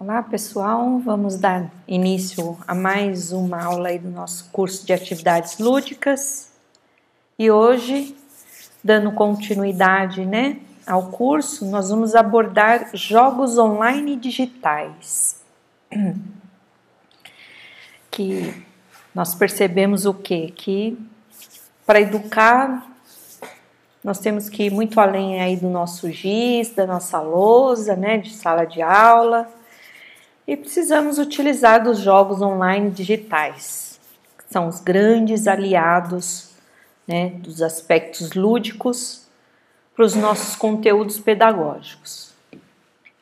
Olá pessoal, vamos dar início a mais uma aula aí do nosso curso de atividades lúdicas e hoje, dando continuidade né, ao curso, nós vamos abordar jogos online digitais. Que nós percebemos o que? Que para educar nós temos que ir muito além aí do nosso giz, da nossa lousa, né, de sala de aula e precisamos utilizar dos jogos online digitais, que são os grandes aliados né, dos aspectos lúdicos para os nossos conteúdos pedagógicos.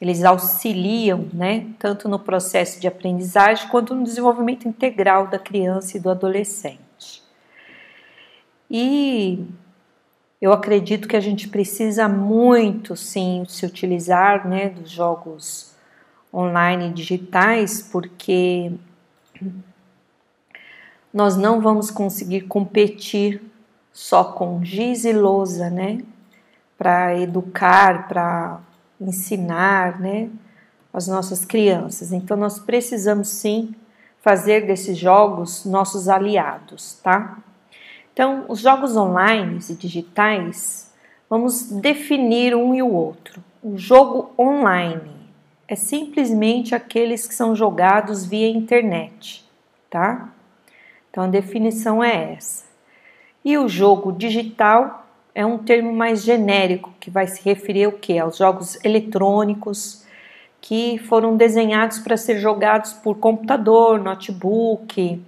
Eles auxiliam né, tanto no processo de aprendizagem quanto no desenvolvimento integral da criança e do adolescente. E eu acredito que a gente precisa muito, sim, se utilizar né, dos jogos online digitais, porque nós não vamos conseguir competir só com giz e lousa, né? Para educar, para ensinar, né? As nossas crianças. Então, nós precisamos sim fazer desses jogos nossos aliados, tá? Então, os jogos online e digitais, vamos definir um e o outro. O jogo online é simplesmente aqueles que são jogados via internet, tá? Então a definição é essa. E o jogo digital é um termo mais genérico que vai se referir ao que? Aos jogos eletrônicos que foram desenhados para ser jogados por computador, notebook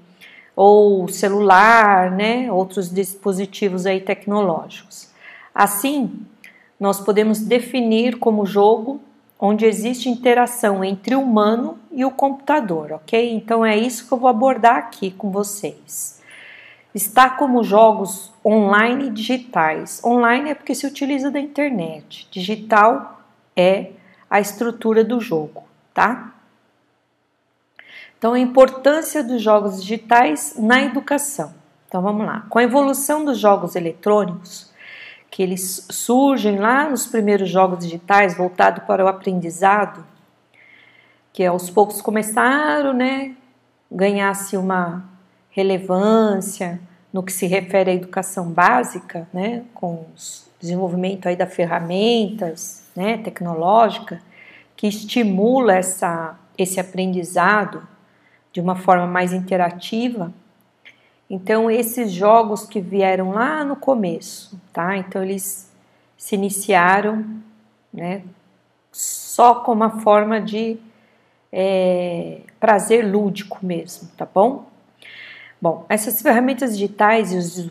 ou celular, né? Outros dispositivos aí tecnológicos. Assim, nós podemos definir como jogo onde existe interação entre o humano e o computador, ok? Então é isso que eu vou abordar aqui com vocês. Está como jogos online digitais. Online é porque se utiliza da internet. Digital é a estrutura do jogo, tá? Então a importância dos jogos digitais na educação. Então vamos lá. Com a evolução dos jogos eletrônicos, que eles surgem lá nos primeiros jogos digitais voltado para o aprendizado, que aos poucos começaram, né, ganhar-se uma relevância no que se refere à educação básica, né, com o desenvolvimento aí da ferramentas, né, tecnológica, que estimula essa, esse aprendizado de uma forma mais interativa então, esses jogos que vieram lá no começo, tá? Então, eles se iniciaram, né? Só como uma forma de é, prazer lúdico mesmo, tá bom? Bom, essas ferramentas digitais e os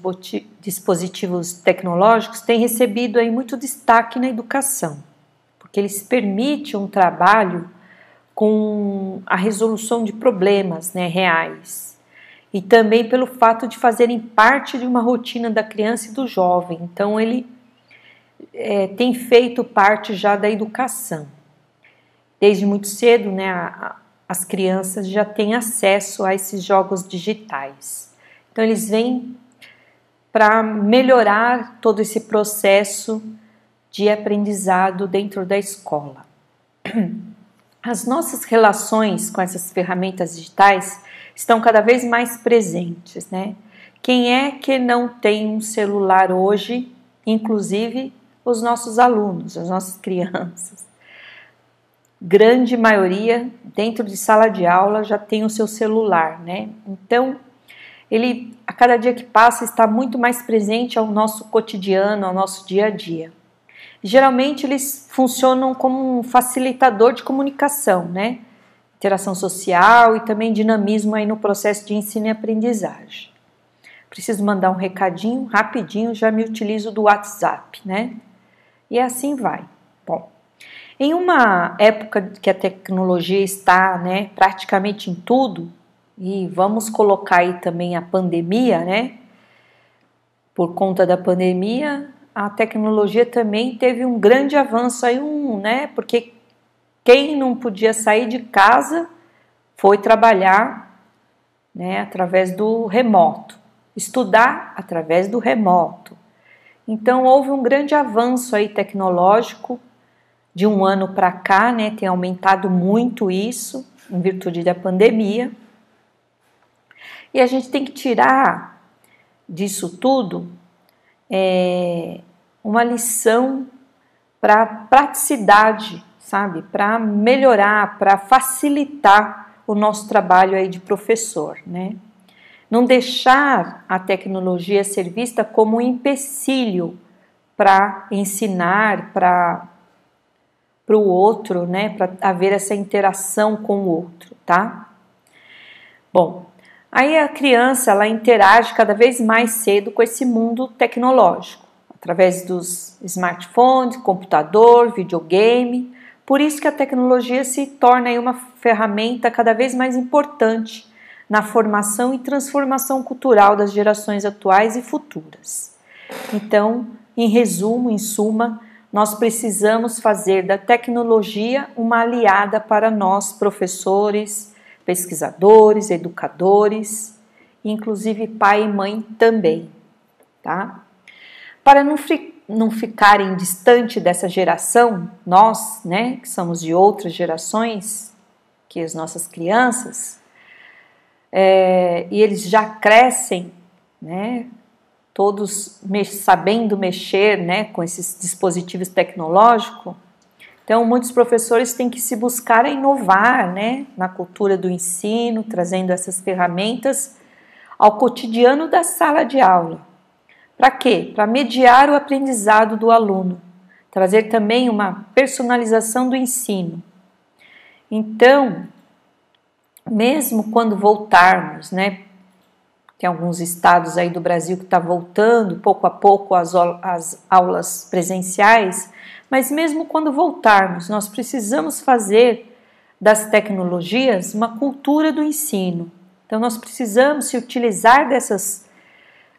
dispositivos tecnológicos têm recebido aí muito destaque na educação, porque eles permitem um trabalho com a resolução de problemas né, reais, e também pelo fato de fazerem parte de uma rotina da criança e do jovem. Então, ele é, tem feito parte já da educação. Desde muito cedo, né, a, as crianças já têm acesso a esses jogos digitais. Então, eles vêm para melhorar todo esse processo de aprendizado dentro da escola. As nossas relações com essas ferramentas digitais estão cada vez mais presentes, né? Quem é que não tem um celular hoje, inclusive os nossos alunos, as nossas crianças? Grande maioria dentro de sala de aula já tem o seu celular, né? Então, ele a cada dia que passa está muito mais presente ao nosso cotidiano, ao nosso dia a dia. Geralmente eles funcionam como um facilitador de comunicação, né? Interação social e também dinamismo aí no processo de ensino e aprendizagem. Preciso mandar um recadinho rapidinho, já me utilizo do WhatsApp, né? E assim vai. Bom, em uma época que a tecnologia está, né, praticamente em tudo, e vamos colocar aí também a pandemia, né? Por conta da pandemia, a tecnologia também teve um grande avanço aí, um, né? Porque quem não podia sair de casa foi trabalhar né, através do remoto, estudar através do remoto. Então houve um grande avanço aí tecnológico de um ano para cá, né, tem aumentado muito isso em virtude da pandemia. E a gente tem que tirar disso tudo é, uma lição para praticidade, sabe? Para melhorar, para facilitar o nosso trabalho aí de professor, né? Não deixar a tecnologia ser vista como um empecilho para ensinar, para para o outro, né, para haver essa interação com o outro, tá? Bom, aí a criança ela interage cada vez mais cedo com esse mundo tecnológico, através dos smartphones, computador, videogame. Por isso que a tecnologia se torna uma ferramenta cada vez mais importante na formação e transformação cultural das gerações atuais e futuras. Então, em resumo, em suma, nós precisamos fazer da tecnologia uma aliada para nós, professores, pesquisadores, educadores, inclusive pai e mãe também, tá? Para não, não ficarem distante dessa geração, nós, né, que somos de outras gerações, que as nossas crianças, é, e eles já crescem, né, todos sabendo mexer né, com esses dispositivos tecnológicos. Então, muitos professores têm que se buscar a inovar né, na cultura do ensino, trazendo essas ferramentas ao cotidiano da sala de aula. Para quê? Para mediar o aprendizado do aluno, trazer também uma personalização do ensino. Então, mesmo quando voltarmos né, tem alguns estados aí do Brasil que está voltando pouco a pouco as aulas presenciais, mas mesmo quando voltarmos, nós precisamos fazer das tecnologias uma cultura do ensino. Então, nós precisamos se utilizar dessas,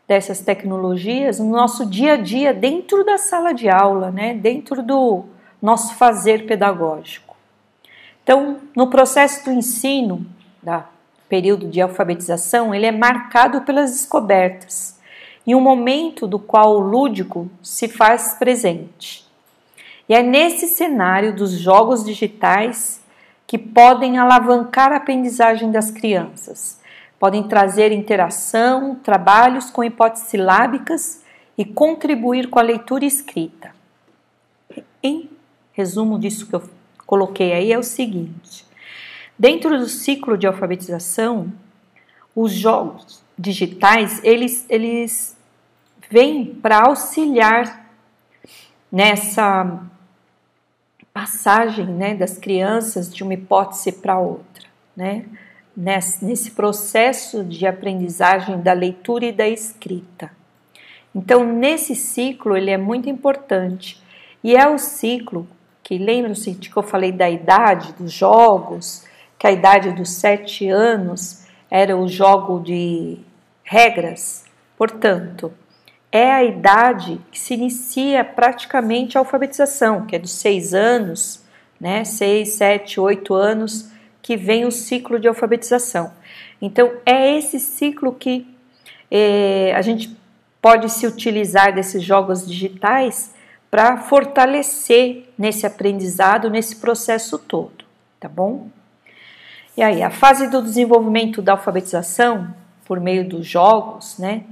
dessas tecnologias no nosso dia a dia, dentro da sala de aula, né? dentro do nosso fazer pedagógico. Então, no processo do ensino, da período de alfabetização, ele é marcado pelas descobertas, em um momento do qual o lúdico se faz presente. E é nesse cenário dos jogos digitais que podem alavancar a aprendizagem das crianças. Podem trazer interação, trabalhos com hipóteses silábicas e contribuir com a leitura escrita. Em resumo disso que eu coloquei aí é o seguinte: Dentro do ciclo de alfabetização, os jogos digitais, eles, eles vêm para auxiliar nessa passagem né, das crianças de uma hipótese para outra, né? Nesse, processo de aprendizagem da leitura e da escrita. Então, nesse ciclo, ele é muito importante. E é o ciclo que, lembram-se que eu falei da idade dos jogos, que a idade dos sete anos era o jogo de regras, portanto, é a idade que se inicia praticamente a alfabetização, que é dos seis anos, né, seis, sete, oito anos, que vem o ciclo de alfabetização. Então, é esse ciclo que é, a gente pode se utilizar desses jogos digitais para fortalecer nesse aprendizado, nesse processo todo, tá bom? E aí, a fase do desenvolvimento da alfabetização, por meio dos jogos, né,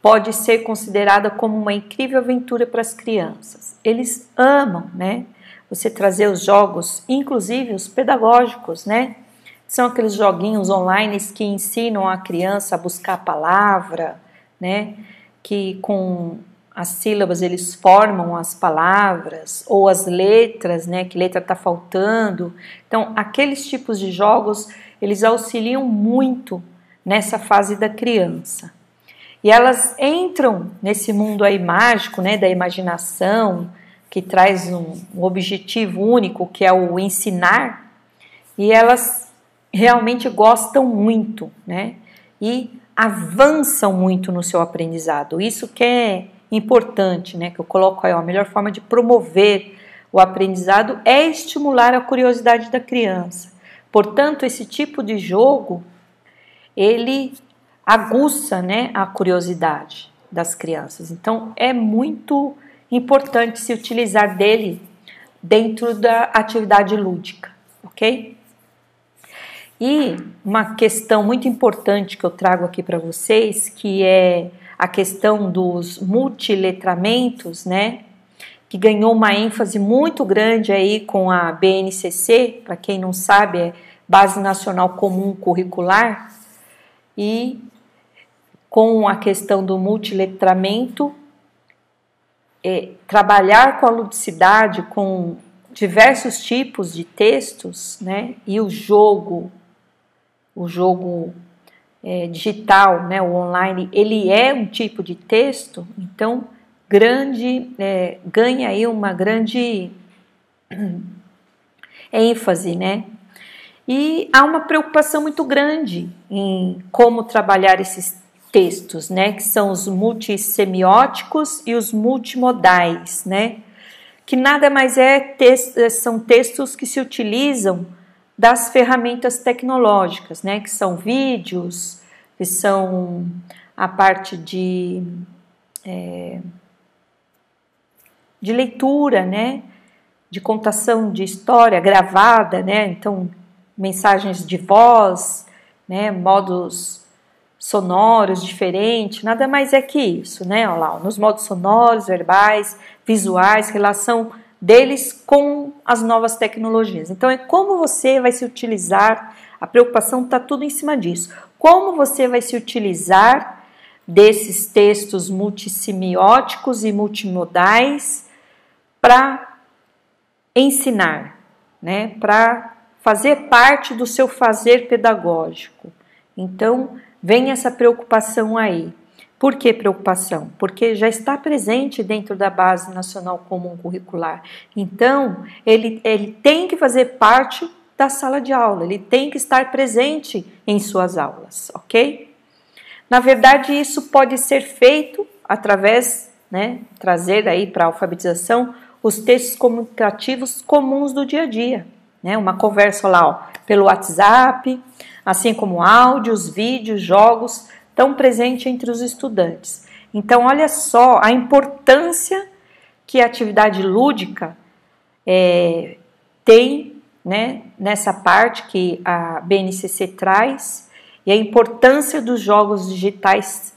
pode ser considerada como uma incrível aventura para as crianças. Eles amam, né? Você trazer os jogos, inclusive os pedagógicos, né? São aqueles joguinhos online que ensinam a criança a buscar a palavra, né? Que com as sílabas eles formam as palavras ou as letras, né? Que letra está faltando. Então, aqueles tipos de jogos eles auxiliam muito nessa fase da criança. E elas entram nesse mundo aí mágico, né? Da imaginação, que traz um, um objetivo único, que é o ensinar, e elas realmente gostam muito, né? E avançam muito no seu aprendizado. Isso que é importante, né, que eu coloco aí, ó, a melhor forma de promover o aprendizado é estimular a curiosidade da criança. Portanto, esse tipo de jogo ele aguça, né, a curiosidade das crianças. Então, é muito importante se utilizar dele dentro da atividade lúdica, ok? E uma questão muito importante que eu trago aqui para vocês, que é a questão dos multiletramentos, né? Que ganhou uma ênfase muito grande aí com a BNCC, para quem não sabe, é Base Nacional Comum Curricular, e com a questão do multiletramento, é, trabalhar com a ludicidade, com diversos tipos de textos, né? E o jogo, o jogo é, digital, né, o online, ele é um tipo de texto, então grande é, ganha aí uma grande ênfase, né? E há uma preocupação muito grande em como trabalhar esses textos, né? Que são os multissemióticos e os multimodais, né? Que nada mais é texto, são textos que se utilizam das ferramentas tecnológicas, né, que são vídeos, que são a parte de, é, de leitura, né, de contação de história gravada, né, então mensagens de voz, né, modos sonoros diferentes, nada mais é que isso, né, olha lá, nos modos sonoros, verbais, visuais, relação deles com as novas tecnologias. Então, é como você vai se utilizar, a preocupação está tudo em cima disso. Como você vai se utilizar desses textos multissemióticos e multimodais para ensinar, né? para fazer parte do seu fazer pedagógico. Então, vem essa preocupação aí. Por que preocupação? Porque já está presente dentro da Base Nacional Comum Curricular. Então, ele, ele tem que fazer parte da sala de aula, ele tem que estar presente em suas aulas, ok? Na verdade, isso pode ser feito através, né, trazer aí para a alfabetização os textos comunicativos comuns do dia a dia, né? Uma conversa lá, ó, pelo WhatsApp, assim como áudios, vídeos, jogos, tão presente entre os estudantes. Então, olha só a importância que a atividade lúdica é, tem né, nessa parte que a BNCC traz e a importância dos jogos digitais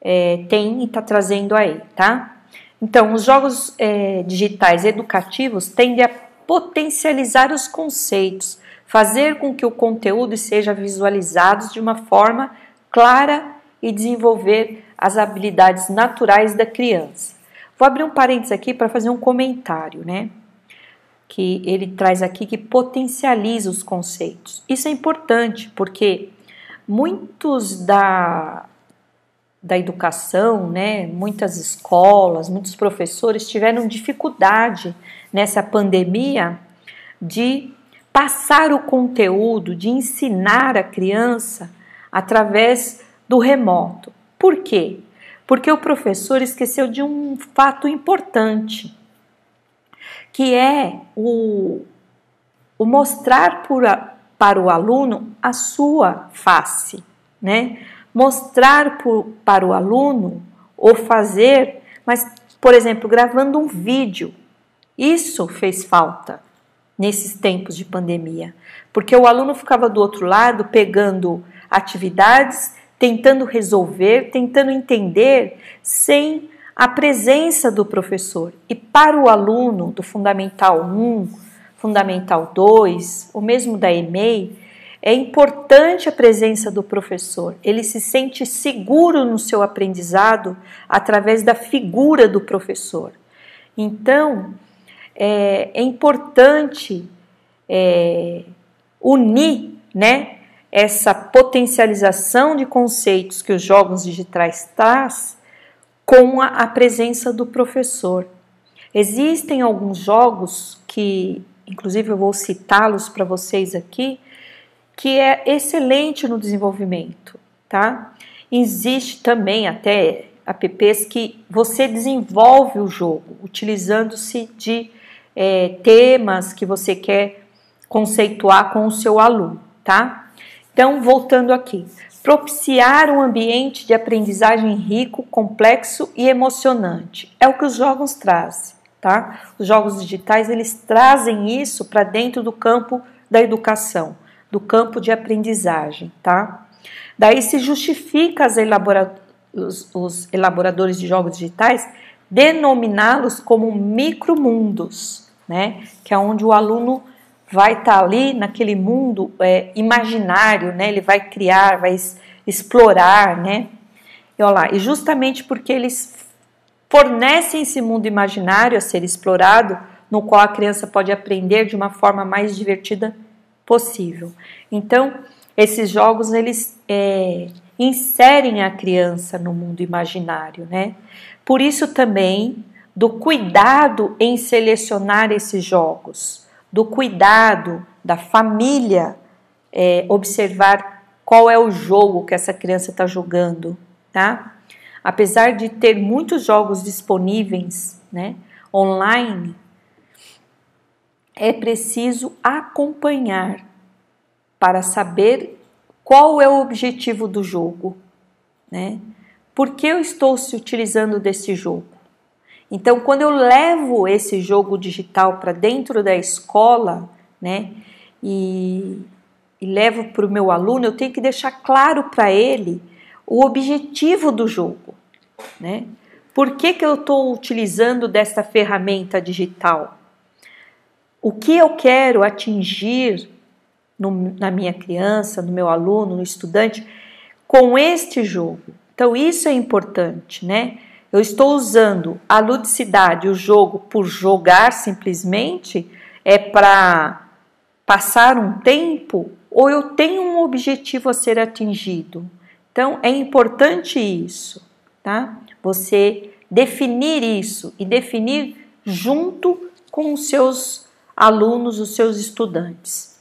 é, tem e está trazendo aí, tá? Então, os jogos é, digitais educativos tendem a potencializar os conceitos, fazer com que o conteúdo seja visualizado de uma forma clara e desenvolver as habilidades naturais da criança. Vou abrir um parênteses aqui para fazer um comentário, né? Que ele traz aqui que potencializa os conceitos. Isso é importante porque muitos da, da educação, né, muitas escolas, muitos professores tiveram dificuldade nessa pandemia de passar o conteúdo, de ensinar a criança através do remoto. Por quê? Porque o professor esqueceu de um fato importante, que é o, o mostrar por a, para o aluno a sua face, né? Mostrar por, para o aluno ou fazer, mas, por exemplo, gravando um vídeo. Isso fez falta nesses tempos de pandemia, porque o aluno ficava do outro lado pegando atividades tentando resolver, tentando entender, sem a presença do professor. E para o aluno do Fundamental 1, Fundamental 2, ou mesmo da EMEI, é importante a presença do professor. Ele se sente seguro no seu aprendizado através da figura do professor. Então, é, é importante é, unir, né, essa potencialização de conceitos que os jogos digitais traz com a, a presença do professor. Existem alguns jogos que, inclusive eu vou citá-los para vocês aqui, que é excelente no desenvolvimento, tá? Existe também até apps que você desenvolve o jogo utilizando-se de é, temas que você quer conceituar com o seu aluno, tá? Então, voltando aqui, propiciar um ambiente de aprendizagem rico, complexo e emocionante é o que os jogos trazem, tá? Os jogos digitais eles trazem isso para dentro do campo da educação, do campo de aprendizagem, tá? Daí se justifica elabora os, os elaboradores de jogos digitais denominá-los como micromundos, né? Que é onde o aluno vai estar tá ali naquele mundo é, imaginário, né? Ele vai criar, vai explorar, né? E, olha lá, e justamente porque eles fornecem esse mundo imaginário a ser explorado, no qual a criança pode aprender de uma forma mais divertida possível. Então, esses jogos eles é, inserem a criança no mundo imaginário, né? Por isso também do cuidado em selecionar esses jogos, do cuidado da família é, observar qual é o jogo que essa criança está jogando, tá? Apesar de ter muitos jogos disponíveis, né, online, é preciso acompanhar para saber qual é o objetivo do jogo, né? Por que eu estou se utilizando desse jogo? Então, quando eu levo esse jogo digital para dentro da escola, né, e, e levo para o meu aluno, eu tenho que deixar claro para ele o objetivo do jogo, né? Por que, que eu estou utilizando desta ferramenta digital? O que eu quero atingir no, na minha criança, no meu aluno, no estudante, com este jogo? Então, isso é importante, né? Eu estou usando a ludicidade, o jogo, por jogar simplesmente, é para passar um tempo, ou eu tenho um objetivo a ser atingido? Então, é importante isso, tá? Você definir isso e definir junto com os seus alunos, os seus estudantes.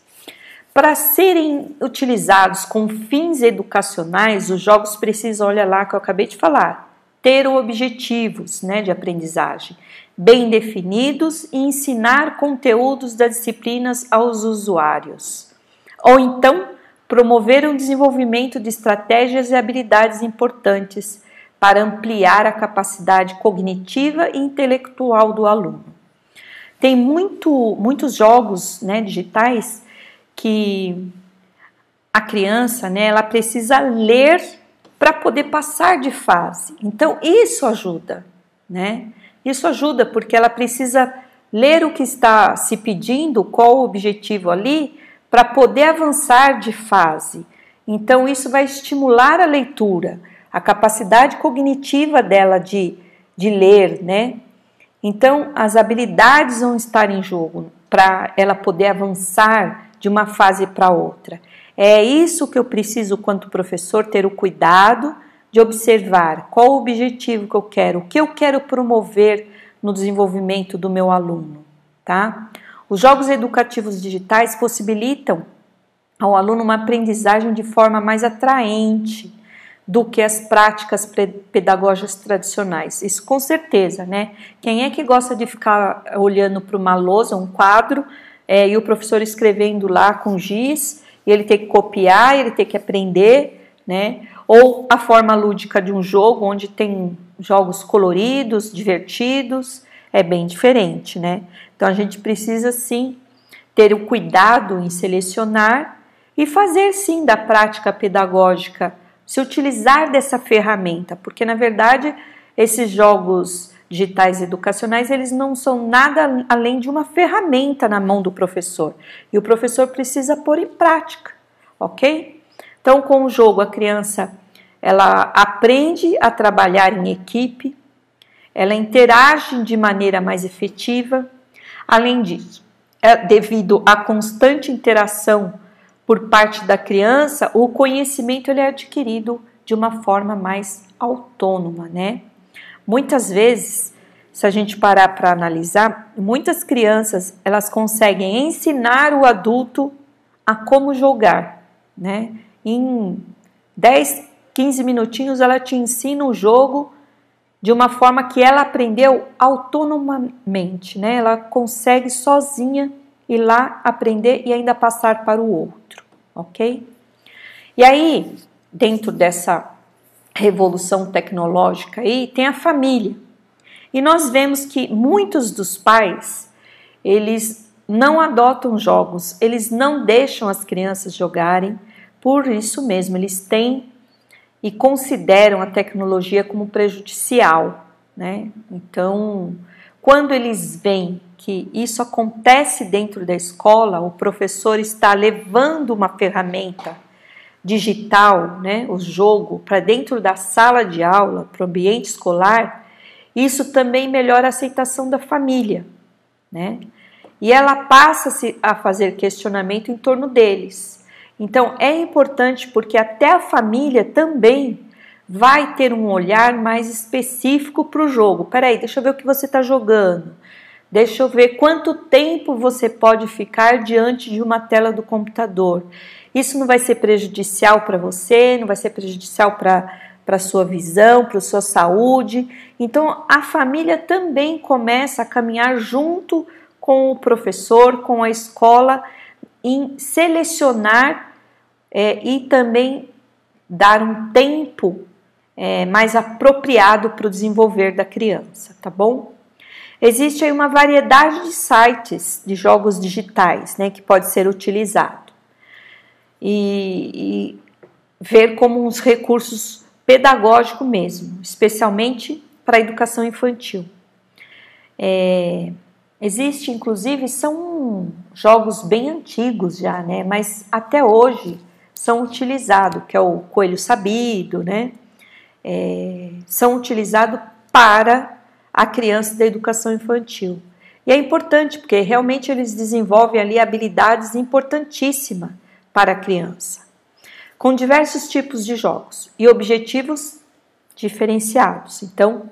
Para serem utilizados com fins educacionais, os jogos precisam, olha lá que eu acabei de falar, ter objetivos né, de aprendizagem bem definidos e ensinar conteúdos das disciplinas aos usuários. Ou então, promover um desenvolvimento de estratégias e habilidades importantes para ampliar a capacidade cognitiva e intelectual do aluno. Tem muito, muitos jogos né, digitais que a criança, né, ela precisa ler para poder passar de fase. Então isso ajuda, né? Isso ajuda porque ela precisa ler o que está se pedindo, qual o objetivo ali, para poder avançar de fase. Então isso vai estimular a leitura, a capacidade cognitiva dela de, de ler, né? Então as habilidades vão estar em jogo para ela poder avançar de uma fase para outra. É isso que eu preciso, quanto professor, ter o cuidado de observar qual o objetivo que eu quero, o que eu quero promover no desenvolvimento do meu aluno, tá? Os jogos educativos digitais possibilitam ao aluno uma aprendizagem de forma mais atraente do que as práticas pedagógicas tradicionais. Isso com certeza, né? Quem é que gosta de ficar olhando para uma lousa, um quadro, é, e o professor escrevendo lá com giz, e ele tem que copiar, ele tem que aprender, né? Ou a forma lúdica de um jogo, onde tem jogos coloridos, divertidos, é bem diferente, né? Então a gente precisa sim ter o cuidado em selecionar e fazer sim da prática pedagógica, se utilizar dessa ferramenta, porque na verdade esses jogos digitais educacionais, eles não são nada além de uma ferramenta na mão do professor. E o professor precisa pôr em prática, ok? Então, com o jogo, a criança ela aprende a trabalhar em equipe, ela interage de maneira mais efetiva. Além disso, é, devido à constante interação por parte da criança, o conhecimento ele é adquirido de uma forma mais autônoma, né? Muitas vezes, se a gente parar para analisar, muitas crianças elas conseguem ensinar o adulto a como jogar, né? Em 10, 15 minutinhos ela te ensina o jogo de uma forma que ela aprendeu autonomamente, né? Ela consegue sozinha ir lá aprender e ainda passar para o outro, ok? E aí, dentro dessa revolução tecnológica aí, tem a família. E nós vemos que muitos dos pais, eles não adotam jogos, eles não deixam as crianças jogarem, por isso mesmo, eles têm e consideram a tecnologia como prejudicial, né? Então, quando eles veem que isso acontece dentro da escola, o professor está levando uma ferramenta digital, né, o jogo, para dentro da sala de aula, para o ambiente escolar, isso também melhora a aceitação da família, né? E ela passa a fazer questionamento em torno deles. Então é importante porque até a família também vai ter um olhar mais específico para o jogo. Peraí, deixa eu ver o que você está jogando. Deixa eu ver quanto tempo você pode ficar diante de uma tela do computador. Isso não vai ser prejudicial para você, não vai ser prejudicial para para sua visão, para sua saúde. Então a família também começa a caminhar junto com o professor, com a escola, em selecionar é, e também dar um tempo é, mais apropriado para o desenvolver da criança, tá bom? Existe aí uma variedade de sites de jogos digitais né, que pode ser utilizado e, e ver como uns recursos pedagógicos mesmo, especialmente para a educação infantil. É, existe, inclusive, são jogos bem antigos já, né? Mas até hoje são utilizados, que é o coelho sabido, né? é, são utilizados para a criança da educação infantil. E é importante porque realmente eles desenvolvem ali habilidades importantíssimas para a criança, com diversos tipos de jogos e objetivos diferenciados. Então,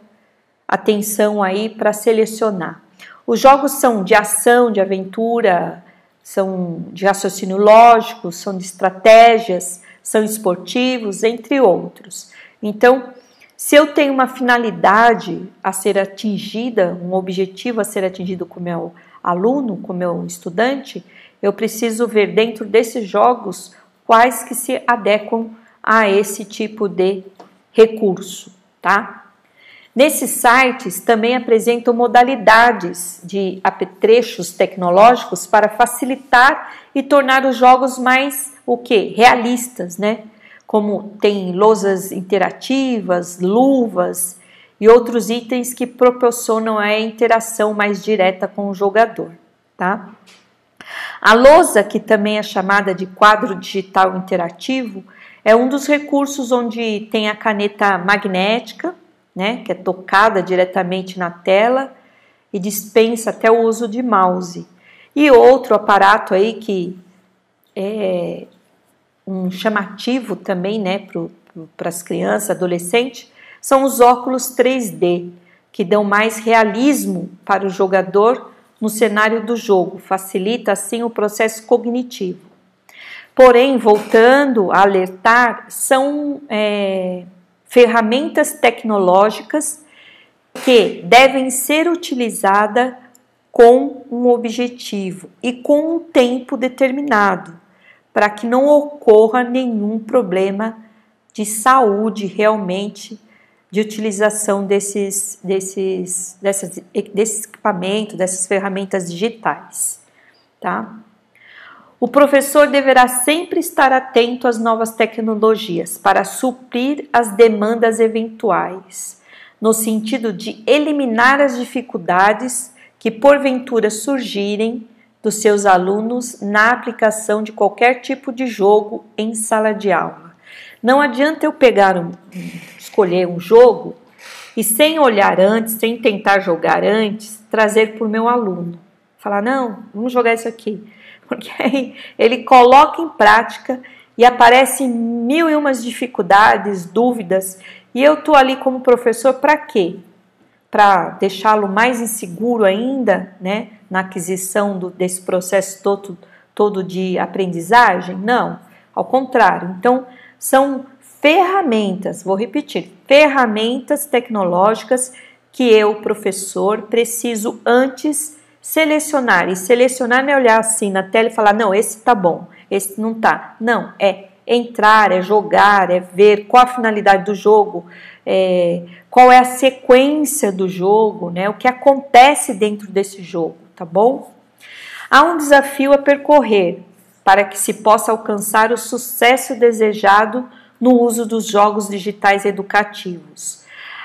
atenção aí para selecionar. Os jogos são de ação, de aventura, são de raciocínio lógico, são de estratégias, são esportivos, entre outros. Então, se eu tenho uma finalidade a ser atingida, um objetivo a ser atingido com meu aluno, com meu estudante, eu preciso ver dentro desses jogos quais que se adequam a esse tipo de recurso, tá? Nesses sites também apresentam modalidades de apetrechos tecnológicos para facilitar e tornar os jogos mais o que? Realistas, né? como tem lousas interativas, luvas e outros itens que proporcionam a interação mais direta com o jogador, tá? A lousa, que também é chamada de quadro digital interativo, é um dos recursos onde tem a caneta magnética, né, que é tocada diretamente na tela e dispensa até o uso de mouse. E outro aparato aí que é, um chamativo também né, para as crianças, adolescentes, são os óculos 3D, que dão mais realismo para o jogador no cenário do jogo, facilita assim o processo cognitivo. Porém, voltando a alertar, são é, ferramentas tecnológicas que devem ser utilizadas com um objetivo e com um tempo determinado para que não ocorra nenhum problema de saúde realmente de utilização desses, desses, dessas, desses equipamentos, dessas ferramentas digitais, tá? O professor deverá sempre estar atento às novas tecnologias para suprir as demandas eventuais, no sentido de eliminar as dificuldades que porventura surgirem dos seus alunos na aplicação de qualquer tipo de jogo em sala de aula. Não adianta eu pegar um, escolher um jogo e sem olhar antes, sem tentar jogar antes, trazer para o meu aluno. Falar, não, vamos jogar isso aqui. Porque aí ele coloca em prática e aparecem mil e umas dificuldades, dúvidas, e eu estou ali como professor para quê? Para deixá-lo mais inseguro ainda, né? na aquisição do, desse processo todo, todo de aprendizagem? Não, ao contrário. Então, são ferramentas, vou repetir, ferramentas tecnológicas que eu, professor, preciso antes selecionar. E selecionar não é olhar assim na tela e falar, não, esse tá bom, esse não tá. Não, é entrar, é jogar, é ver qual a finalidade do jogo, é, qual é a sequência do jogo, né? O que acontece dentro desse jogo, tá bom? Há um desafio a percorrer para que se possa alcançar o sucesso desejado no uso dos jogos digitais educativos.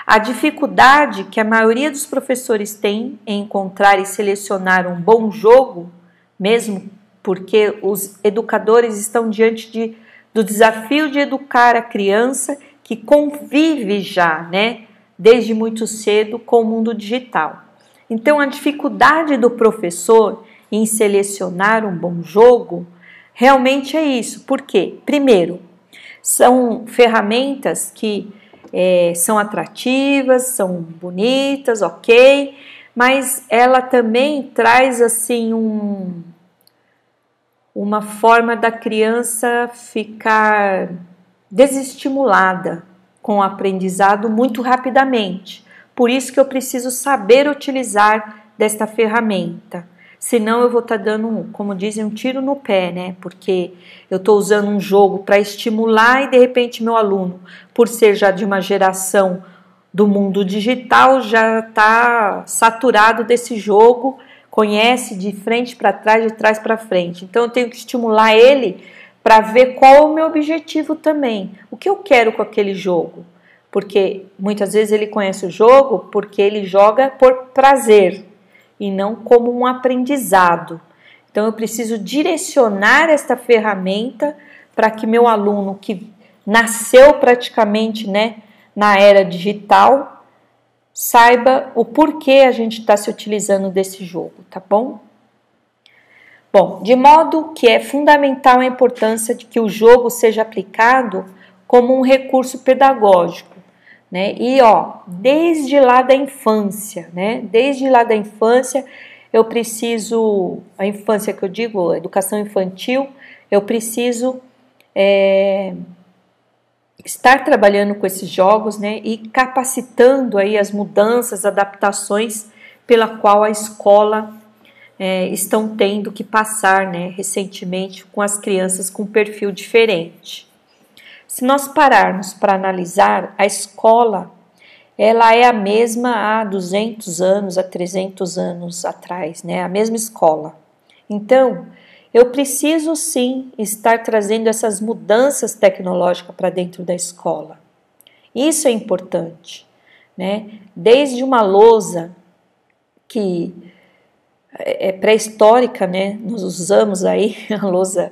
A dificuldade que a maioria dos professores tem em encontrar e selecionar um bom jogo, mesmo porque os educadores estão diante de, do desafio de educar a criança que convive já, né, desde muito cedo com o mundo digital. Então, a dificuldade do professor em selecionar um bom jogo realmente é isso. Por quê? Primeiro, são ferramentas que é, são atrativas, são bonitas, ok, mas ela também traz assim um, uma forma da criança ficar desestimulada com o aprendizado muito rapidamente. Por isso que eu preciso saber utilizar desta ferramenta. Senão eu vou estar tá dando, como dizem, um tiro no pé, né? Porque eu estou usando um jogo para estimular e de repente meu aluno, por ser já de uma geração do mundo digital, já está saturado desse jogo, conhece de frente para trás, de trás para frente. Então eu tenho que estimular ele para ver qual o meu objetivo também. O que eu quero com aquele jogo? Porque muitas vezes ele conhece o jogo porque ele joga por prazer e não como um aprendizado. Então eu preciso direcionar esta ferramenta para que meu aluno que nasceu praticamente, né, na era digital, saiba o porquê a gente está se utilizando desse jogo, tá bom? Bom, de modo que é fundamental a importância de que o jogo seja aplicado como um recurso pedagógico né? E ó, desde lá da infância, né? Desde lá da infância, eu preciso, a infância que eu digo, educação infantil, eu preciso é, estar trabalhando com esses jogos, né? E capacitando aí as mudanças, adaptações pela qual a escola é, estão tendo que passar, né? Recentemente com as crianças com perfil diferente. Se nós pararmos para analisar, a escola ela é a mesma há 200 anos, há 300 anos atrás, né? A mesma escola. Então, eu preciso sim estar trazendo essas mudanças tecnológicas para dentro da escola. Isso é importante, né? Desde uma lousa que é pré-histórica, né? Nós usamos aí a lousa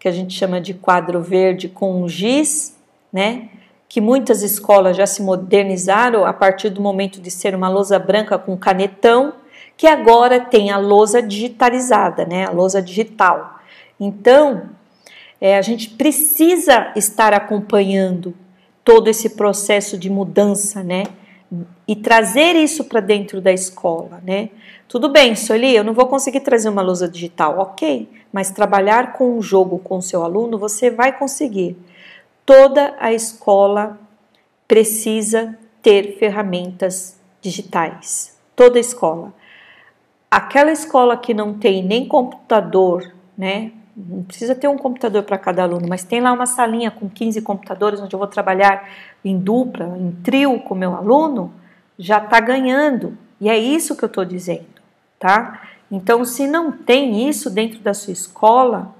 que a gente chama de quadro verde com giz, né? Que muitas escolas já se modernizaram a partir do momento de ser uma lousa branca com canetão, que agora tem a lousa digitalizada, né? A lousa digital. Então, é, a gente precisa estar acompanhando todo esse processo de mudança, né? E trazer isso para dentro da escola, né? Tudo bem, Soli, eu não vou conseguir trazer uma lousa digital, ok, mas trabalhar com um jogo com o seu aluno você vai conseguir. Toda a escola precisa ter ferramentas digitais. Toda escola. Aquela escola que não tem nem computador, né? Não precisa ter um computador para cada aluno, mas tem lá uma salinha com 15 computadores onde eu vou trabalhar em dupla, em trio com meu aluno, já está ganhando. E é isso que eu estou dizendo, tá? Então, se não tem isso dentro da sua escola,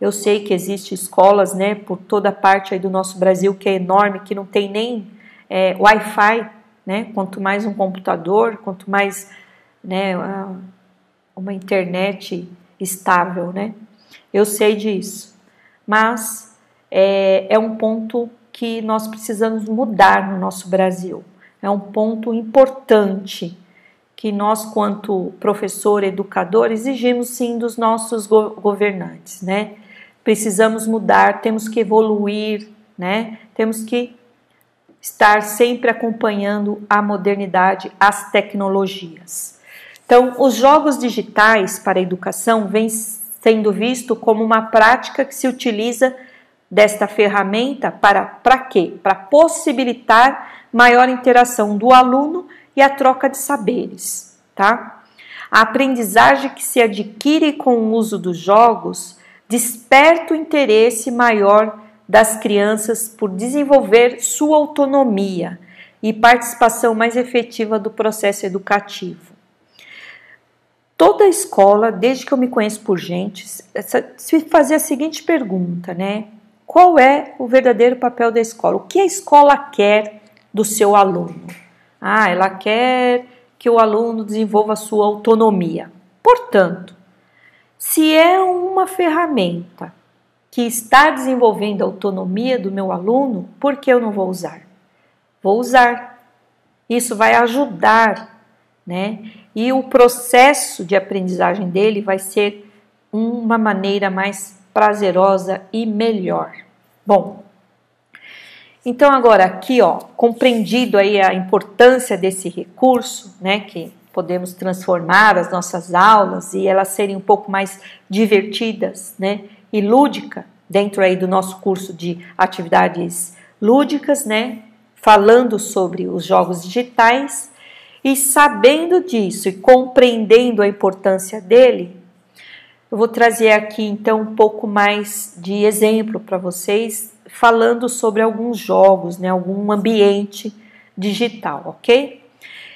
eu sei que existem escolas, né, por toda parte aí do nosso Brasil que é enorme, que não tem nem é, Wi-Fi, né? Quanto mais um computador, quanto mais, né, uma internet estável, né? Eu sei disso, mas é, é um ponto que nós precisamos mudar no nosso Brasil. É um ponto importante que nós, quanto professor, educador, exigimos sim dos nossos governantes, né? Precisamos mudar, temos que evoluir, né? Temos que estar sempre acompanhando a modernidade, as tecnologias. Então, os jogos digitais para a educação vêm sendo visto como uma prática que se utiliza desta ferramenta para para quê? Para possibilitar maior interação do aluno e a troca de saberes, tá? A aprendizagem que se adquire com o uso dos jogos desperta o interesse maior das crianças por desenvolver sua autonomia e participação mais efetiva do processo educativo. Toda escola, desde que eu me conheço por gente, se fazer a seguinte pergunta, né? Qual é o verdadeiro papel da escola? O que a escola quer do seu aluno? Ah, ela quer que o aluno desenvolva a sua autonomia. Portanto, se é uma ferramenta que está desenvolvendo a autonomia do meu aluno, por que eu não vou usar? Vou usar. Isso vai ajudar, né? E o processo de aprendizagem dele vai ser uma maneira mais prazerosa e melhor. Bom, então agora aqui, ó, compreendido aí a importância desse recurso, né, que podemos transformar as nossas aulas e elas serem um pouco mais divertidas, né, e lúdica dentro aí do nosso curso de atividades lúdicas, né, falando sobre os jogos digitais e sabendo disso e compreendendo a importância dele, eu vou trazer aqui então um pouco mais de exemplo para vocês, falando sobre alguns jogos, né, algum ambiente digital, ok?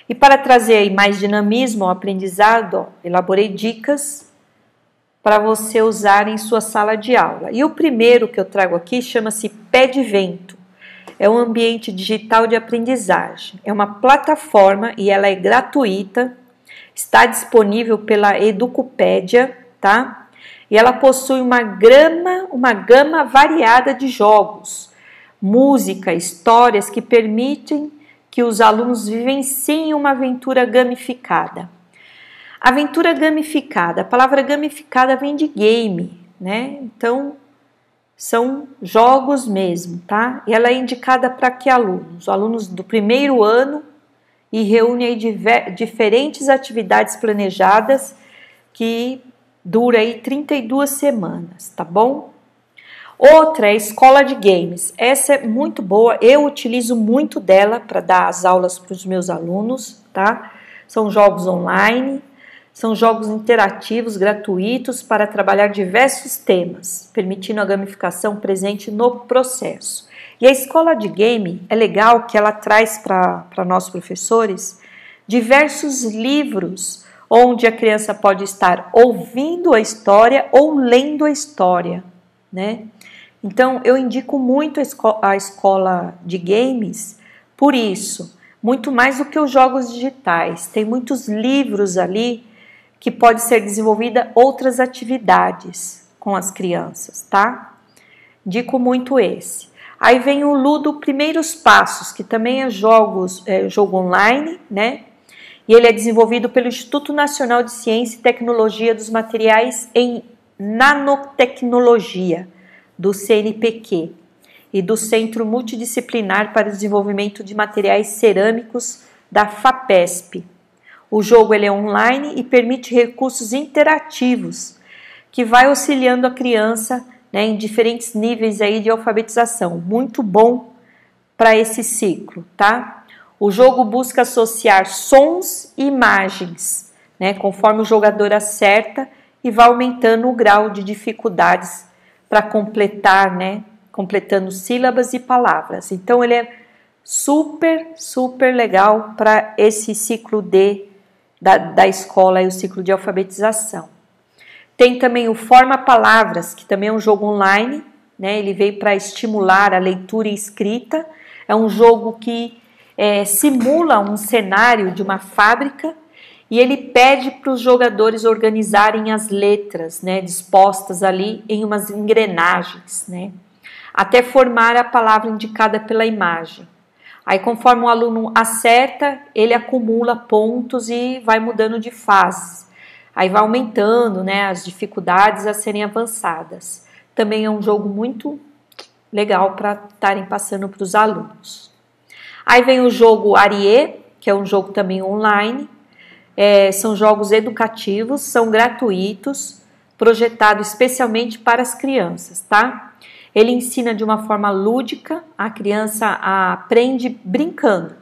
E para trazer mais dinamismo ao aprendizado, ó, elaborei dicas para você usar em sua sala de aula. E o primeiro que eu trago aqui chama-se Pé de Vento. É um ambiente digital de aprendizagem. É uma plataforma e ela é gratuita. Está disponível pela Educopédia, tá? E ela possui uma gama, uma gama variada de jogos, música, histórias que permitem que os alunos vivenciem uma aventura gamificada. Aventura gamificada. A palavra gamificada vem de game, né? Então, são jogos mesmo, tá? E ela é indicada para que alunos? Alunos do primeiro ano e reúne aí diferentes atividades planejadas que dura aí 32 semanas, tá bom? Outra é a escola de games. Essa é muito boa, eu utilizo muito dela para dar as aulas para os meus alunos, tá? São jogos online, são jogos interativos gratuitos para trabalhar diversos temas, permitindo a gamificação presente no processo. E a escola de game é legal que ela traz para nós professores diversos livros onde a criança pode estar ouvindo a história ou lendo a história, né? Então eu indico muito a, esco a escola de games por isso, muito mais do que os jogos digitais. Tem muitos livros ali que pode ser desenvolvida outras atividades com as crianças, tá? Dico muito esse. Aí vem o Ludo Primeiros Passos, que também é jogos, é jogo online, né? E ele é desenvolvido pelo Instituto Nacional de Ciência e Tecnologia dos Materiais em Nanotecnologia, do CNPq, e do Centro Multidisciplinar para o Desenvolvimento de Materiais Cerâmicos da FAPESP. O jogo ele é online e permite recursos interativos que vai auxiliando a criança né, em diferentes níveis aí de alfabetização. Muito bom para esse ciclo, tá? O jogo busca associar sons e imagens, né, conforme o jogador acerta e vai aumentando o grau de dificuldades para completar, né, completando sílabas e palavras. Então ele é super, super legal para esse ciclo D da, da escola e o ciclo de alfabetização. Tem também o Forma Palavras, que também é um jogo online, né? Ele veio para estimular a leitura e escrita. É um jogo que é, simula um cenário de uma fábrica e ele pede para os jogadores organizarem as letras, né, dispostas ali em umas engrenagens, né, até formar a palavra indicada pela imagem. Aí, conforme o aluno acerta, ele acumula pontos e vai mudando de fase. Aí vai aumentando né, as dificuldades a serem avançadas. Também é um jogo muito legal para estarem passando para os alunos. Aí vem o jogo Arie, que é um jogo também online. É, são jogos educativos, são gratuitos, projetados especialmente para as crianças, tá? Ele ensina de uma forma lúdica, a criança aprende brincando,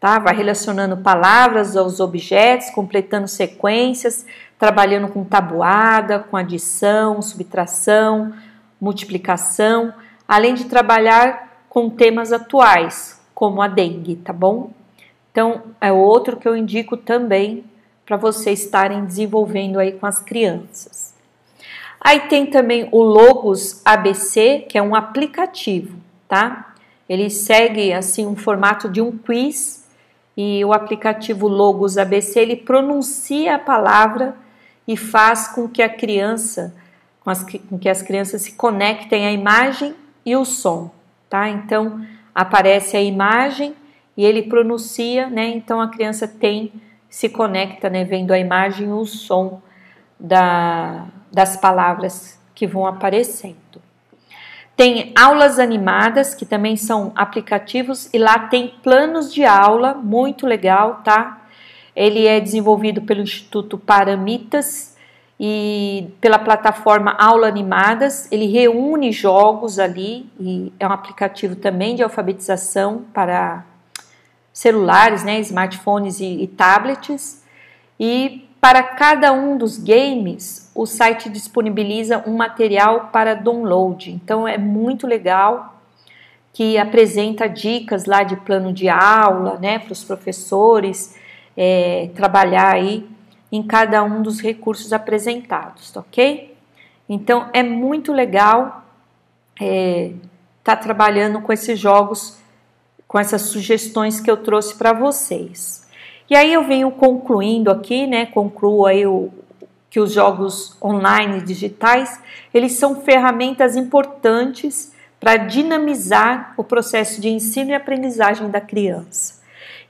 tá? Vai relacionando palavras aos objetos, completando sequências, trabalhando com tabuada, com adição, subtração, multiplicação. além de trabalhar com temas atuais, como a dengue, tá bom? Então, é outro que eu indico também para vocês estarem desenvolvendo aí com as crianças. Aí tem também o Logos ABC, que é um aplicativo, tá? Ele segue assim um formato de um quiz e o aplicativo Logos ABC ele pronuncia a palavra e faz com que a criança, com, as, com que as crianças se conectem à imagem e o som, tá? Então aparece a imagem e ele pronuncia, né? Então a criança tem se conecta, né? Vendo a imagem o som da, das palavras que vão aparecendo. Tem aulas animadas, que também são aplicativos, e lá tem planos de aula, muito legal, tá? Ele é desenvolvido pelo Instituto Paramitas e pela plataforma Aula Animadas. Ele reúne jogos ali e é um aplicativo também de alfabetização para celulares, né, smartphones e, e tablets. E para cada um dos games, o site disponibiliza um material para download. Então é muito legal que apresenta dicas lá de plano de aula, né, para os professores é, trabalhar aí em cada um dos recursos apresentados, ok? Então é muito legal estar é, tá trabalhando com esses jogos, com essas sugestões que eu trouxe para vocês. E aí eu venho concluindo aqui, né? Concluo aí o, que os jogos online digitais eles são ferramentas importantes para dinamizar o processo de ensino e aprendizagem da criança.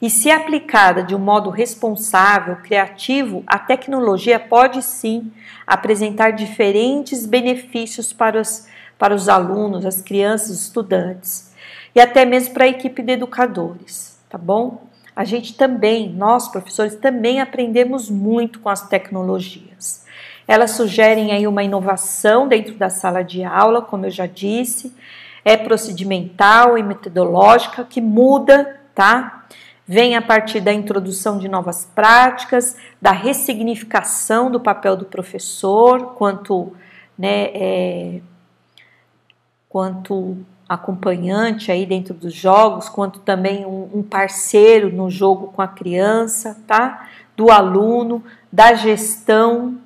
E se aplicada de um modo responsável, criativo, a tecnologia pode sim apresentar diferentes benefícios para os, para os alunos, as crianças, os estudantes e até mesmo para a equipe de educadores, tá bom? A gente também, nós professores, também aprendemos muito com as tecnologias. Elas sugerem aí uma inovação dentro da sala de aula, como eu já disse, é procedimental e metodológica que muda, tá? Vem a partir da introdução de novas práticas, da ressignificação do papel do professor, quanto, né, é, quanto acompanhante aí dentro dos jogos, quanto também um, um parceiro no jogo com a criança, tá? Do aluno, da gestão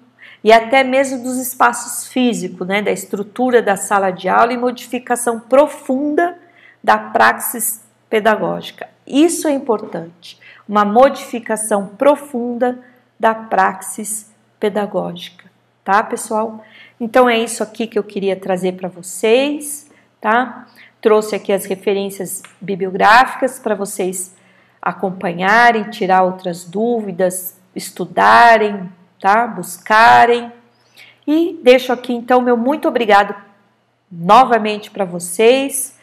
e até mesmo dos espaços físicos, né, da estrutura da sala de aula e modificação profunda da praxis pedagógica. Isso é importante, uma modificação profunda da praxis pedagógica, tá, pessoal? Então é isso aqui que eu queria trazer para vocês, tá? Trouxe aqui as referências bibliográficas para vocês acompanharem, tirar outras dúvidas, estudarem, tá? Buscarem. E deixo aqui então meu muito obrigado novamente para vocês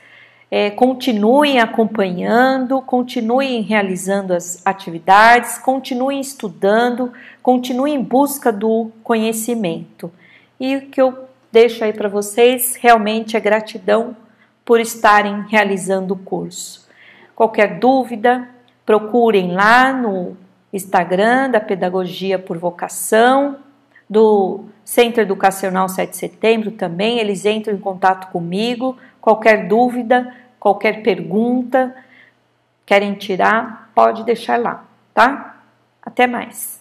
é, continuem acompanhando, continuem realizando as atividades, continuem estudando, continuem em busca do conhecimento. E o que eu deixo aí para vocês realmente é gratidão por estarem realizando o curso. Qualquer dúvida, procurem lá no Instagram da Pedagogia por Vocação, do Centro Educacional 7 de Setembro também, eles entram em contato comigo Qualquer dúvida, qualquer pergunta, querem tirar, pode deixar lá, tá? Até mais.